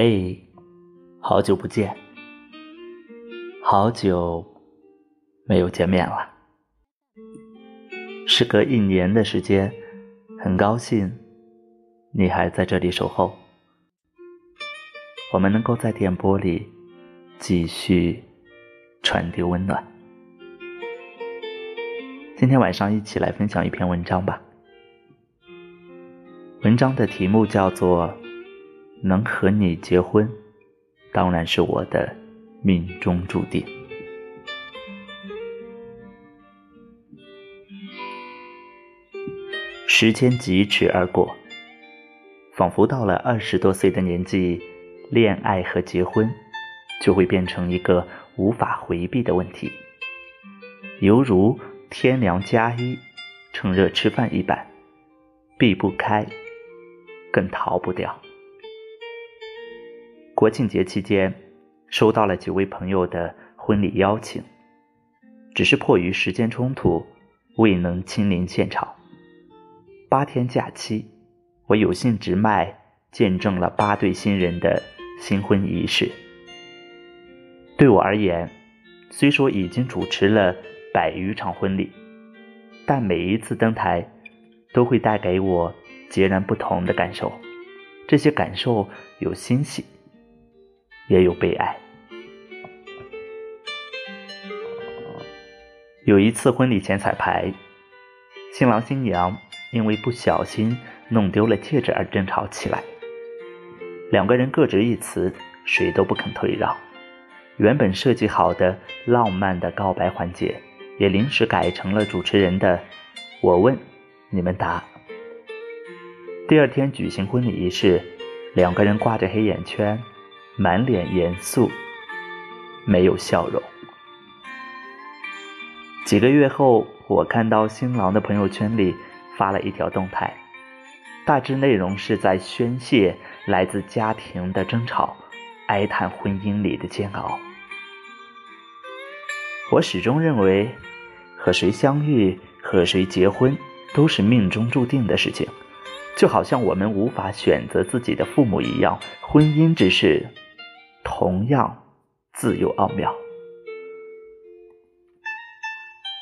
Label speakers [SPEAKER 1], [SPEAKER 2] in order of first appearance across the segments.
[SPEAKER 1] 嘿，好久不见，好久没有见面了。时隔一年的时间，很高兴你还在这里守候。我们能够在电波里继续传递温暖。今天晚上一起来分享一篇文章吧。文章的题目叫做。能和你结婚，当然是我的命中注定。时间疾驰而过，仿佛到了二十多岁的年纪，恋爱和结婚就会变成一个无法回避的问题，犹如天凉加衣，趁热吃饭一般，避不开，更逃不掉。国庆节期间，收到了几位朋友的婚礼邀请，只是迫于时间冲突，未能亲临现场。八天假期，我有幸直麦见证了八对新人的新婚仪式。对我而言，虽说已经主持了百余场婚礼，但每一次登台，都会带给我截然不同的感受。这些感受有欣喜。也有悲哀。有一次婚礼前彩排，新郎新娘因为不小心弄丢了戒指而争吵起来，两个人各执一词，谁都不肯退让。原本设计好的浪漫的告白环节，也临时改成了主持人的“我问，你们答”。第二天举行婚礼仪式，两个人挂着黑眼圈。满脸严肃，没有笑容。几个月后，我看到新郎的朋友圈里发了一条动态，大致内容是在宣泄来自家庭的争吵，哀叹婚姻里的煎熬。我始终认为，和谁相遇、和谁结婚，都是命中注定的事情，就好像我们无法选择自己的父母一样，婚姻只是。同样自有奥妙。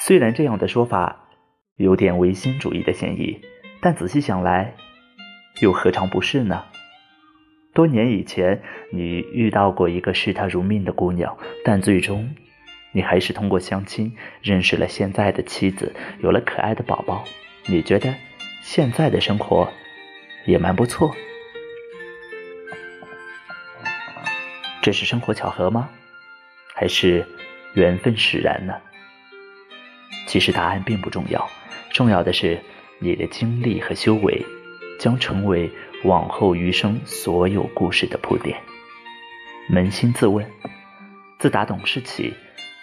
[SPEAKER 1] 虽然这样的说法有点唯心主义的嫌疑，但仔细想来，又何尝不是呢？多年以前，你遇到过一个视他如命的姑娘，但最终，你还是通过相亲认识了现在的妻子，有了可爱的宝宝。你觉得现在的生活也蛮不错。这是生活巧合吗？还是缘分使然呢？其实答案并不重要，重要的是你的经历和修为将成为往后余生所有故事的铺垫。扪心自问，自打懂事起，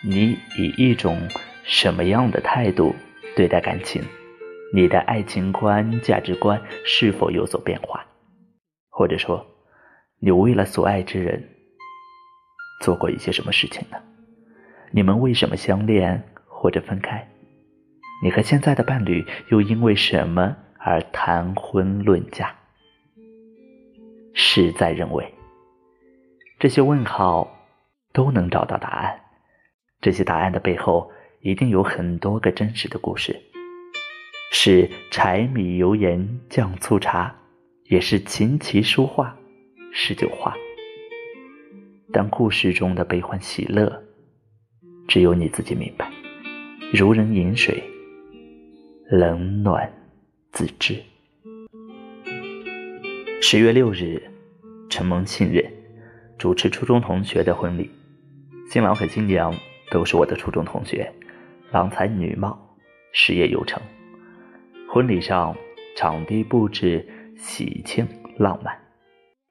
[SPEAKER 1] 你以一种什么样的态度对待感情？你的爱情观、价值观是否有所变化？或者说，你为了所爱之人？做过一些什么事情呢？你们为什么相恋或者分开？你和现在的伴侣又因为什么而谈婚论嫁？事在认为，这些问号都能找到答案。这些答案的背后，一定有很多个真实的故事，是柴米油盐酱醋茶，也是琴棋书画诗酒花。但故事中的悲欢喜乐，只有你自己明白。如人饮水，冷暖自知。十月六日，承蒙信任，主持初中同学的婚礼。新郎和新娘都是我的初中同学，郎才女貌，事业有成。婚礼上，场地布置喜庆浪漫，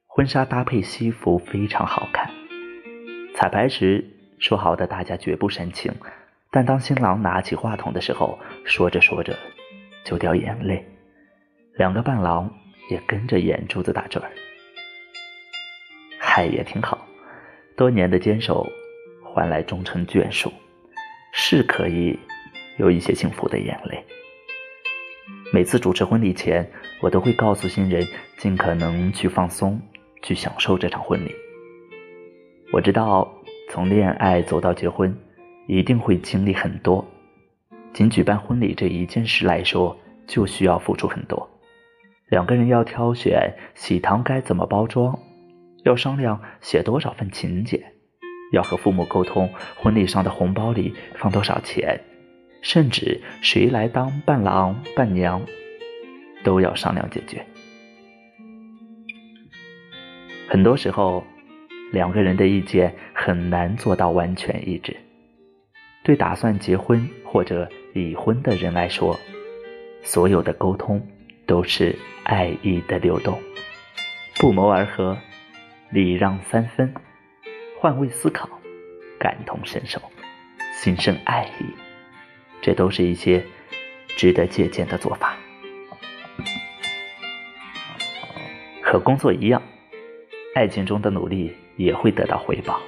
[SPEAKER 1] 婚纱搭配西服非常好看。彩排时说好的，大家绝不煽情。但当新郎拿起话筒的时候，说着说着就掉眼泪，两个伴郎也跟着眼珠子打转。嗨，也挺好，多年的坚守换来终成眷属，是可以有一些幸福的眼泪。每次主持婚礼前，我都会告诉新人尽可能去放松，去享受这场婚礼。我知道，从恋爱走到结婚，一定会经历很多。仅举办婚礼这一件事来说，就需要付出很多。两个人要挑选喜糖该怎么包装，要商量写多少份请柬，要和父母沟通婚礼上的红包里放多少钱，甚至谁来当伴郎伴娘，都要商量解决。很多时候。两个人的意见很难做到完全一致。对打算结婚或者已婚的人来说，所有的沟通都是爱意的流动，不谋而合，礼让三分，换位思考，感同身受，心生爱意，这都是一些值得借鉴的做法。和工作一样，爱情中的努力。也会得到回报。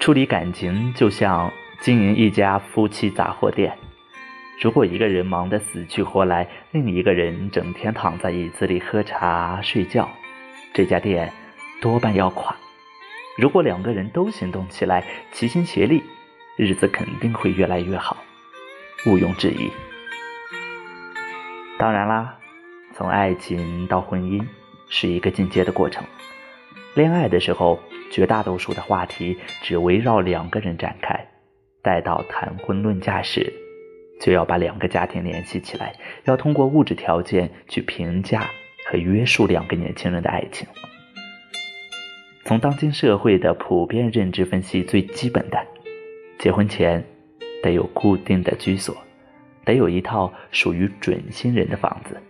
[SPEAKER 1] 处理感情就像经营一家夫妻杂货店，如果一个人忙得死去活来，另一个人整天躺在椅子里喝茶睡觉，这家店多半要垮。如果两个人都行动起来，齐心协力，日子肯定会越来越好，毋庸置疑。当然啦，从爱情到婚姻是一个进阶的过程。恋爱的时候，绝大多数的话题只围绕两个人展开；待到谈婚论嫁时，就要把两个家庭联系起来，要通过物质条件去评价和约束两个年轻人的爱情。从当今社会的普遍认知分析，最基本的，结婚前得有固定的居所，得有一套属于准新人的房子，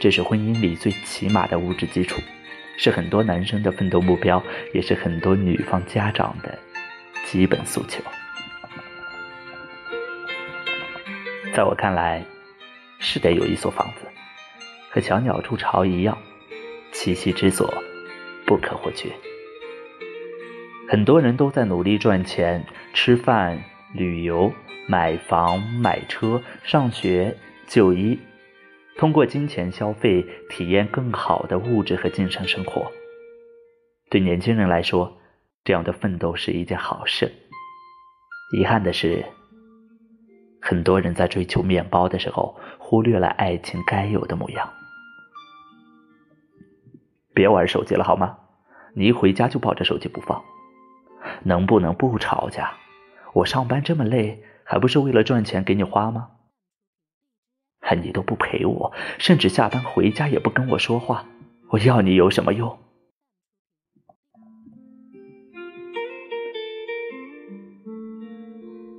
[SPEAKER 1] 这是婚姻里最起码的物质基础。是很多男生的奋斗目标，也是很多女方家长的基本诉求。在我看来，是得有一所房子，和小鸟筑巢一样，栖息之所不可或缺。很多人都在努力赚钱、吃饭、旅游、买房、买车、上学、就医。通过金钱消费，体验更好的物质和精神生活。对年轻人来说，这样的奋斗是一件好事。遗憾的是，很多人在追求面包的时候，忽略了爱情该有的模样。别玩手机了好吗？你一回家就抱着手机不放。能不能不吵架？我上班这么累，还不是为了赚钱给你花吗？你都不陪我，甚至下班回家也不跟我说话，我要你有什么用？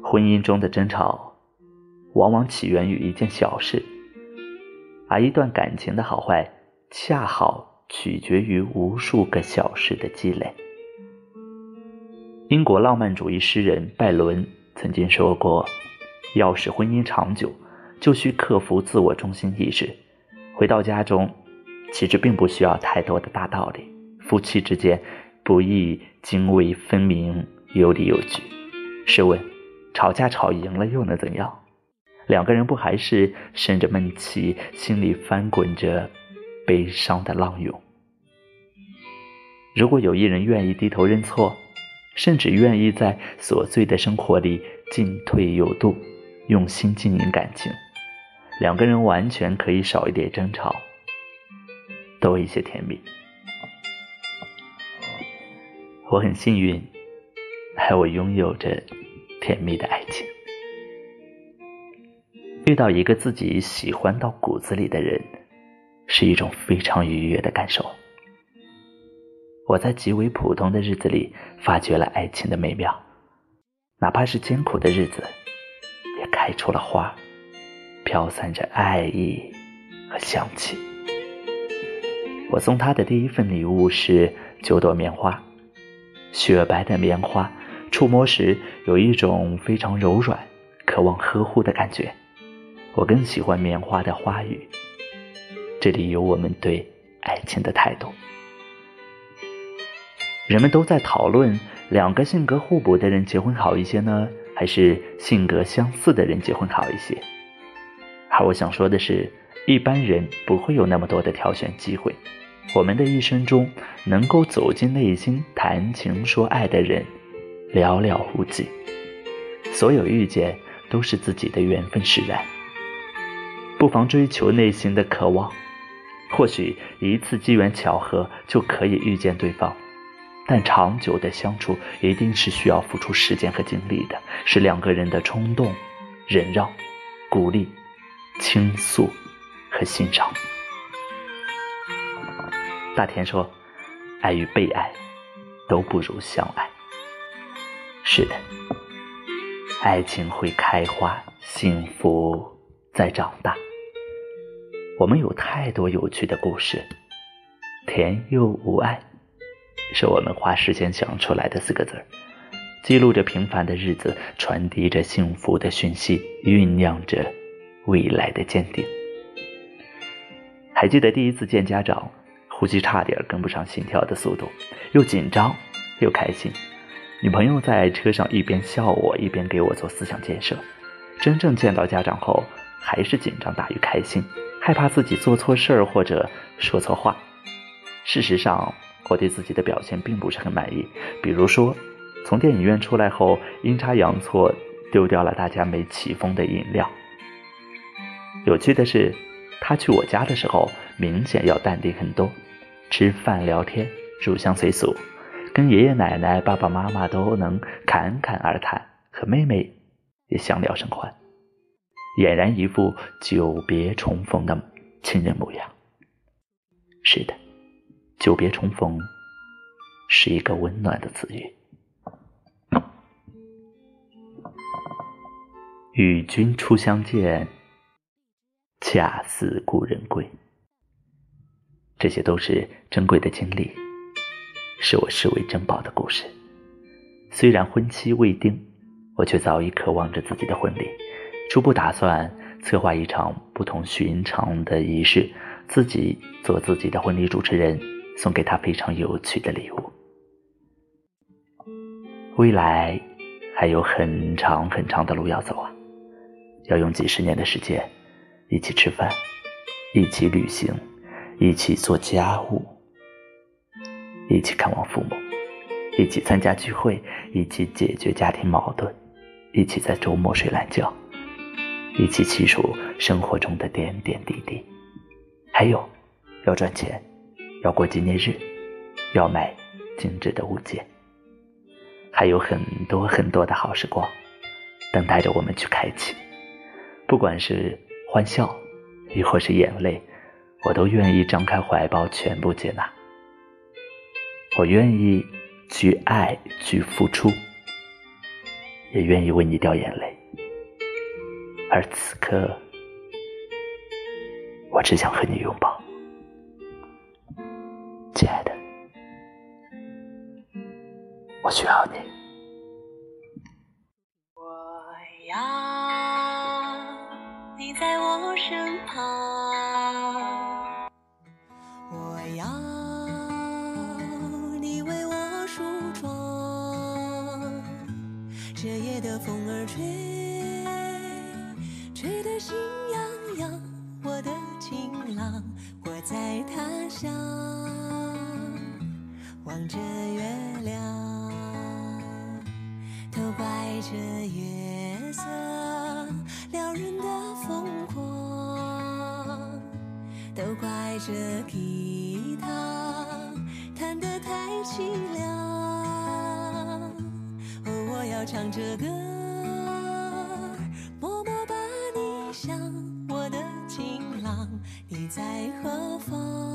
[SPEAKER 1] 婚姻中的争吵，往往起源于一件小事，而一段感情的好坏，恰好取决于无数个小事的积累。英国浪漫主义诗人拜伦曾经说过：“要使婚姻长久。”就需克服自我中心意识。回到家中，其实并不需要太多的大道理。夫妻之间不易泾渭分明、有理有据。试问，吵架吵赢了又能怎样？两个人不还是生着闷气，心里翻滚着悲伤的浪涌？如果有一人愿意低头认错，甚至愿意在琐碎的生活里进退有度，用心经营感情。两个人完全可以少一点争吵，多一些甜蜜。我很幸运，还我拥有着甜蜜的爱情。遇到一个自己喜欢到骨子里的人，是一种非常愉悦的感受。我在极为普通的日子里，发掘了爱情的美妙，哪怕是艰苦的日子，也开出了花。飘散着爱意和香气。我送他的第一份礼物是九朵棉花，雪白的棉花，触摸时有一种非常柔软、渴望呵护的感觉。我更喜欢棉花的花语。这里有我们对爱情的态度。人们都在讨论，两个性格互补的人结婚好一些呢，还是性格相似的人结婚好一些？而我想说的是，一般人不会有那么多的挑选机会，我们的一生中，能够走进内心谈情说爱的人，寥寥无几。所有遇见都是自己的缘分使然，不妨追求内心的渴望。或许一次机缘巧合就可以遇见对方，但长久的相处一定是需要付出时间和精力的，是两个人的冲动、忍让、鼓励、倾诉和欣赏。大田说：“爱与被爱，都不如相爱。”是的。爱情会开花，幸福在长大。我们有太多有趣的故事，甜又无爱，是我们花时间想出来的四个字儿，记录着平凡的日子，传递着幸福的讯息，酝酿着未来的坚定。还记得第一次见家长，呼吸差点跟不上心跳的速度，又紧张又开心。女朋友在车上一边笑我，一边给我做思想建设。真正见到家长后，还是紧张大于开心，害怕自己做错事儿或者说错话。事实上，我对自己的表现并不是很满意。比如说，从电影院出来后，阴差阳错丢掉了大家没起封的饮料。有趣的是，他去我家的时候，明显要淡定很多，吃饭聊天入乡随俗。跟爷爷奶奶、爸爸妈妈都能侃侃而谈，和妹妹也相聊甚欢，俨然一副久别重逢的亲人模样。是的，久别重逢是一个温暖的词语。与君初相见，恰似故人归。这些都是珍贵的经历。是我视为珍宝的故事。虽然婚期未定，我却早已渴望着自己的婚礼，初步打算策划一场不同寻常的仪式，自己做自己的婚礼主持人，送给他非常有趣的礼物。未来还有很长很长的路要走啊，要用几十年的时间，一起吃饭，一起旅行，一起做家务。一起看望父母，一起参加聚会，一起解决家庭矛盾，一起在周末睡懒觉，一起记数生活中的点点滴滴。还有，要赚钱，要过纪念日，要买精致的物件，还有很多很多的好时光，等待着我们去开启。不管是欢笑，亦或是眼泪，我都愿意张开怀抱，全部接纳。我愿意去爱，去付出，也愿意为你掉眼泪。而此刻，我只想和你拥抱，亲爱的，我需要你。
[SPEAKER 2] 身旁我要你为，我梳妆。这夜的。风儿吹，吹得心痒痒。我的情郎，我在他乡，望着月亮，都怪这月色撩人的都怪这吉他弹得太凄凉。哦，我要唱着歌，默默把你想。我的情郎，你在何方？